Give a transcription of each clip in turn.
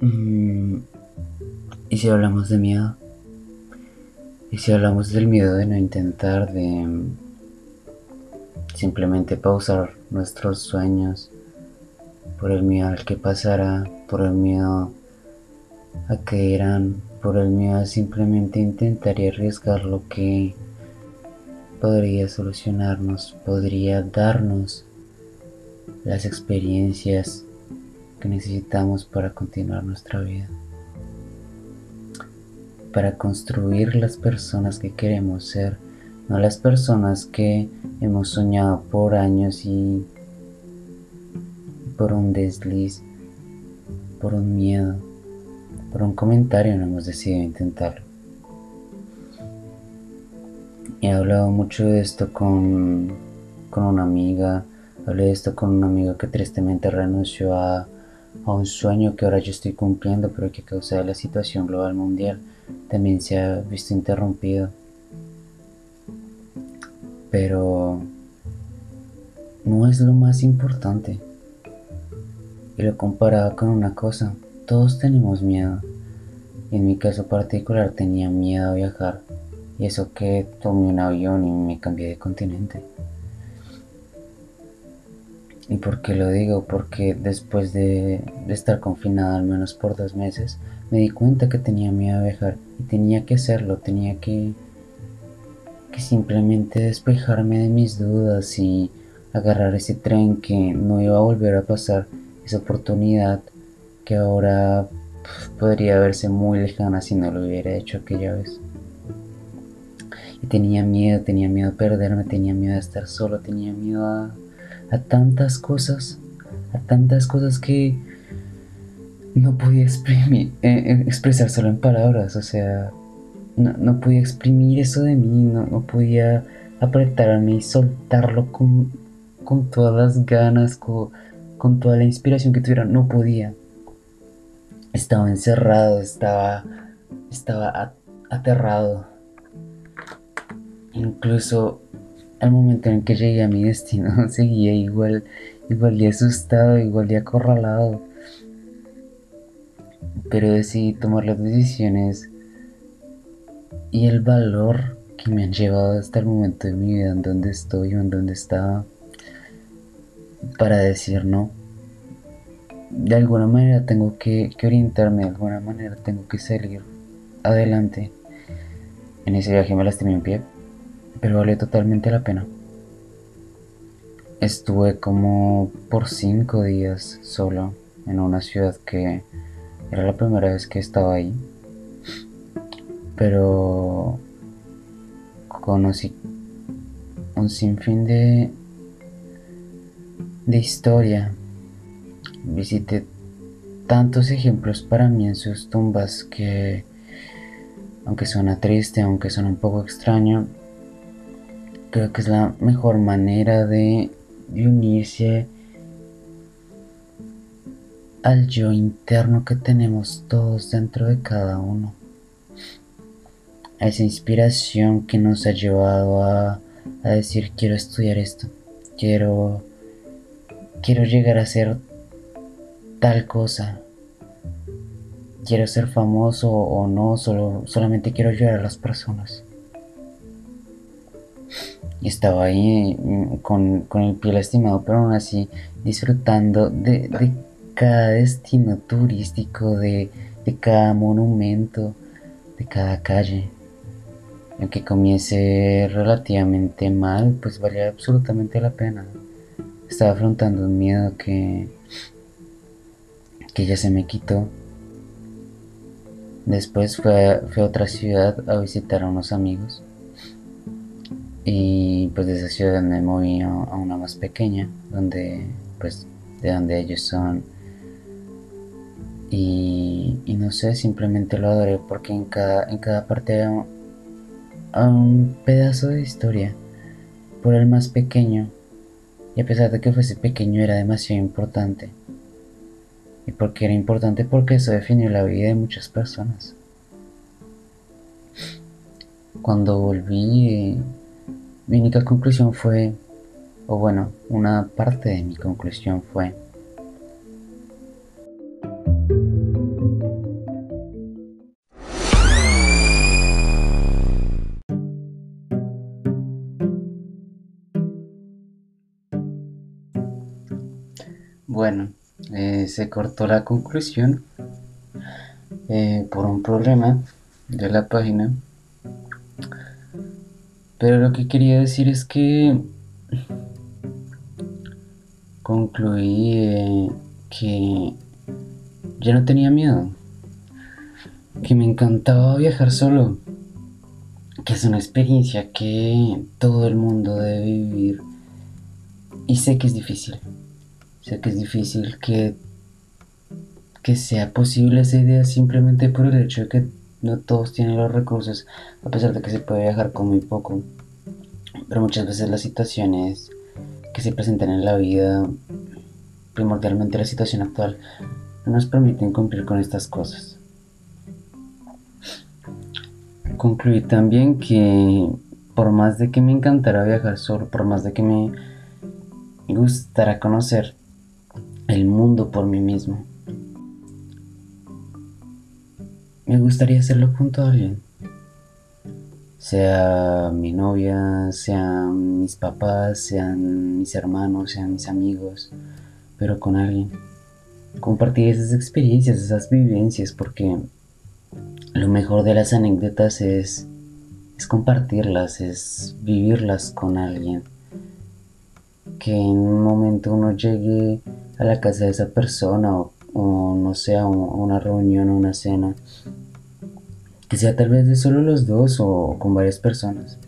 Mm, ¿Y si hablamos de miedo? ¿Y si hablamos del miedo de no intentar, de simplemente pausar nuestros sueños por el miedo al que pasará, por el miedo a que irán, por el miedo a simplemente intentar y arriesgar lo que podría solucionarnos, podría darnos las experiencias que necesitamos para continuar nuestra vida, para construir las personas que queremos ser, no las personas que hemos soñado por años y por un desliz, por un miedo, por un comentario no hemos decidido intentarlo. He hablado mucho de esto con, con una amiga, hablé de esto con una amiga que tristemente renunció a, a un sueño que ahora yo estoy cumpliendo, pero que a causa de la situación global mundial también se ha visto interrumpido. Pero no es lo más importante. Y lo comparaba con una cosa, todos tenemos miedo. En mi caso particular tenía miedo a viajar y eso que tomé un avión y me cambié de continente. ¿Y por qué lo digo? Porque después de, estar confinada al menos por dos meses, me di cuenta que tenía miedo a viajar y tenía que hacerlo, tenía que, que simplemente despejarme de mis dudas y agarrar ese tren que no iba a volver a pasar, esa oportunidad que ahora podría verse muy lejana si no lo hubiera hecho aquella vez. Y tenía miedo, tenía miedo a perderme, tenía miedo a estar solo, tenía miedo a, tantas cosas, a tantas cosas que no podía exprimir, eh, eh, expresar solo en palabras, o sea, no, podía exprimir eso de mí, no, no podía apretarme y soltarlo con, con todas las ganas, con, con toda la inspiración que tuviera, no podía. Estaba encerrado, estaba, estaba aterrado. Incluso al momento en que llegué a mi destino seguía igual, igual de asustado, igual de acorralado. Pero decidí tomar las decisiones y el valor que me han llevado hasta el momento de mi vida en donde estoy o en donde estaba para decir no. De alguna manera tengo que, orientarme, de alguna manera tengo que salir adelante. En ese viaje me lastimé un pie pero valió totalmente la pena. Estuve como por cinco días solo en una ciudad que era la primera vez que estaba ahí, pero conocí un sinfín de, de historia. Visité tantos ejemplos para mí en sus tumbas que, aunque suena triste, aunque suena un poco extraño, creo que es la mejor manera de, unirse al yo interno que tenemos todos dentro de cada uno. A esa inspiración que nos ha llevado a, a decir quiero estudiar esto, quiero, quiero llegar a ser tal cosa, quiero ser famoso o no, solo, solamente quiero ayudar a las personas. Estaba ahí mm, con, el pie lastimado, pero aún así disfrutando de, cada destino turístico, de, cada monumento, de cada calle. Aunque comience relativamente mal, pues valía absolutamente la pena. Estaba afrontando un miedo que, que ya se me quitó. Después fue fue a otra ciudad a visitar a unos amigos. Y pues de esa ciudad me moví a, una más pequeña, donde pues de donde ellos son. Y, no sé, simplemente lo adoré porque en cada, en cada parte hay un, pedazo de historia. Por el más pequeño. Y a pesar de que fuese pequeño era demasiado importante. ¿Y por qué era importante? Porque eso definió la vida de muchas personas. Cuando volví mi única conclusión fue, o bueno, una parte de mi conclusión fue, Bueno, eh, se cortó la conclusión eh, por un problema de la página. Pero lo que quería decir es que concluí eh, que ya no tenía miedo, que me encantaba viajar solo, que es una experiencia que todo el mundo debe vivir y sé que es difícil. Sé que es difícil que, que sea posible esa idea simplemente por el hecho de que no todos tienen los recursos, a pesar de que se puede viajar con muy poco. Pero muchas veces las situaciones que se presentan en la vida, primordialmente la situación actual, no nos permiten cumplir con estas cosas. Concluí también que por más de que me encantara viajar solo, por más de que me gustara conocer el mundo por mí mismo. Me gustaría hacerlo junto a alguien. Sea mi novia, sean mis papás, sean mis hermanos, sean mis amigos, pero con alguien. Compartir esas experiencias, esas vivencias, porque lo mejor de las anécdotas es, es compartirlas, es vivirlas con alguien. Que en un momento uno llegue a la casa de esa persona o, no sé, a una reunión o una cena. Que sea tal vez de solo los dos o con varias personas.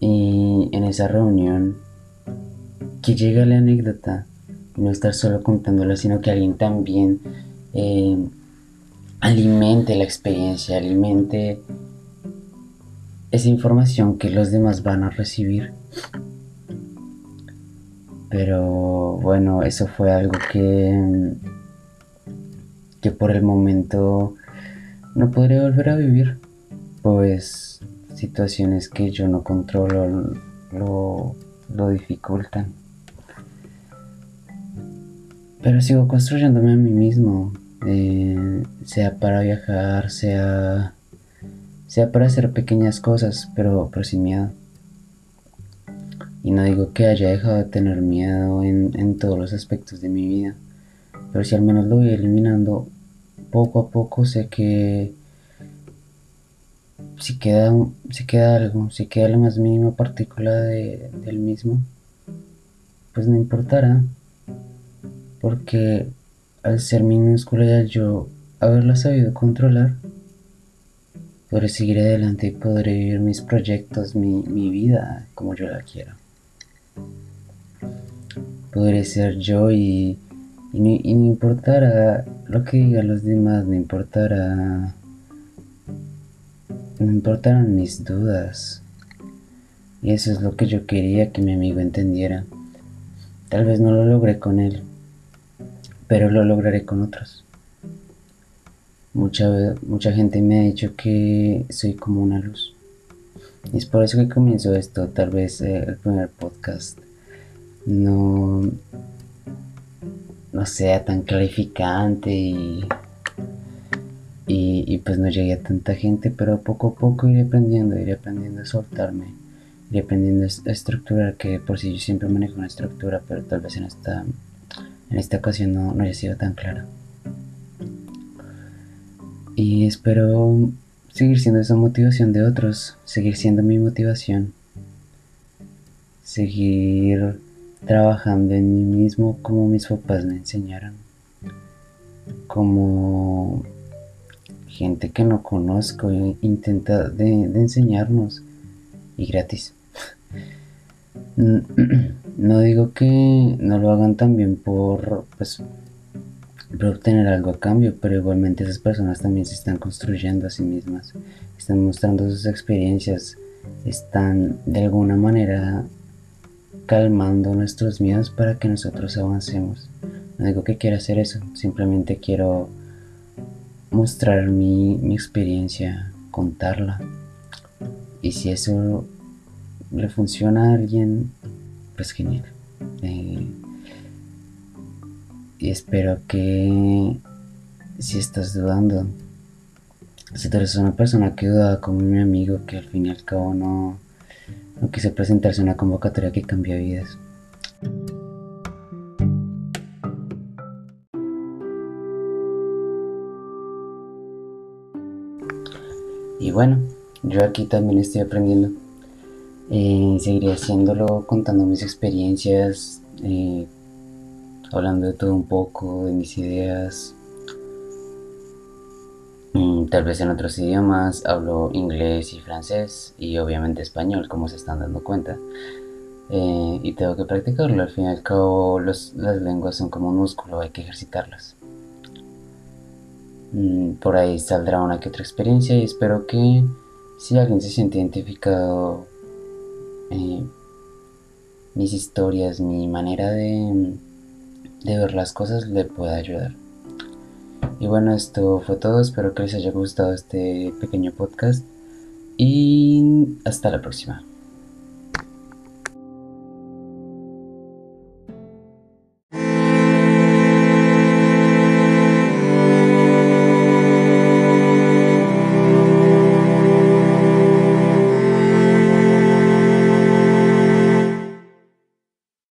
Y en esa reunión, que llegue la anécdota, no estar solo contándola, sino que alguien también eh, alimente la experiencia, alimente esa información que los demás van a recibir. Pero bueno, eso fue algo que, que por el momento no podré volver a vivir. Pues situaciones que yo no controlo lo, lo dificultan. Pero sigo construyéndome a mí mismo. Eh, sea para viajar, sea, sea para hacer pequeñas cosas, pero, pero sin miedo. Y no digo que haya dejado de tener miedo en, todos los aspectos de mi vida, pero si al menos lo voy eliminando poco a poco, sé que si queda, si queda algo, si queda la más mínima partícula de, del mismo, pues no importará, porque al ser minúscula y al yo haberla sabido controlar, podré seguir adelante y podré vivir mis proyectos, mi, mi vida como yo la quiero podré ser yo y, y, no, importará lo que digan los demás, no importará, no importarán mis dudas. Y eso es lo que yo quería que mi amigo entendiera. Tal vez no lo logré con él, pero lo lograré con otros. Mucha, mucha gente me ha dicho que soy como una luz. Y es por eso que comienzo esto, tal vez eh, el primer podcast no, no sea tan clarificante y, y, pues no llegue a tanta gente, pero poco a poco iré aprendiendo, iré aprendiendo a soltarme, iré aprendiendo a estructurar, que por si yo siempre manejo una estructura, pero tal vez en esta, en esta ocasión no, no haya sido tan clara. Y espero seguir siendo esa motivación de otros, seguir siendo mi motivación, seguir trabajando en mí mismo como mis papás me enseñaron, como gente que no conozco intenta de, enseñarnos. Y gratis. No digo que no lo hagan también por, pues, por obtener algo a cambio, pero igualmente esas personas también se están construyendo a sí mismas, están mostrando sus experiencias, están de alguna manera calmando nuestros miedos para que nosotros avancemos. No digo que quiera hacer eso, simplemente quiero mostrar mi, experiencia, contarla. Y si eso le funciona a alguien, pues genial. Eh, y espero que si estás dudando, si tú eres una persona que duda como mi amigo que al fin y al cabo no, no quiso presentarse a una convocatoria que cambia vidas. Y bueno, yo aquí también estoy aprendiendo. Eh, seguiré haciéndolo contando mis experiencias, eh, hablando de todo un poco, de mis ideas. Mm, tal vez en otros idiomas, hablo inglés y francés y obviamente español, como se están dando cuenta. Eh, y tengo que practicarlo, al fin y al cabo las lenguas son como un músculo, hay que ejercitarlas. Mm, por ahí saldrá una que otra experiencia y espero que si alguien se siente identificado, eh, mis historias, mi manera de, de ver las cosas le pueda ayudar. Y bueno, esto fue todo, espero que les haya gustado este pequeño podcast y hasta la próxima.